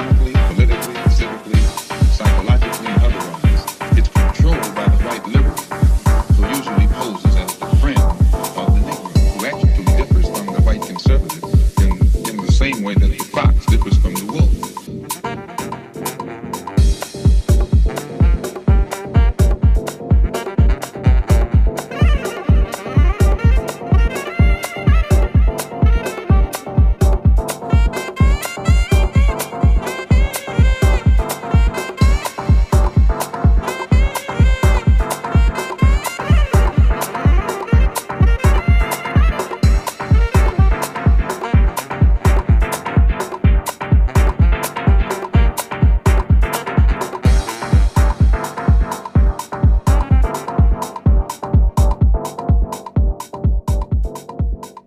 economically, politically, civically, psychologically, and otherwise. It's controlled by the white liberal, who usually poses as the friend of the Negro, who actually differs from the white conservative in, in the same way that he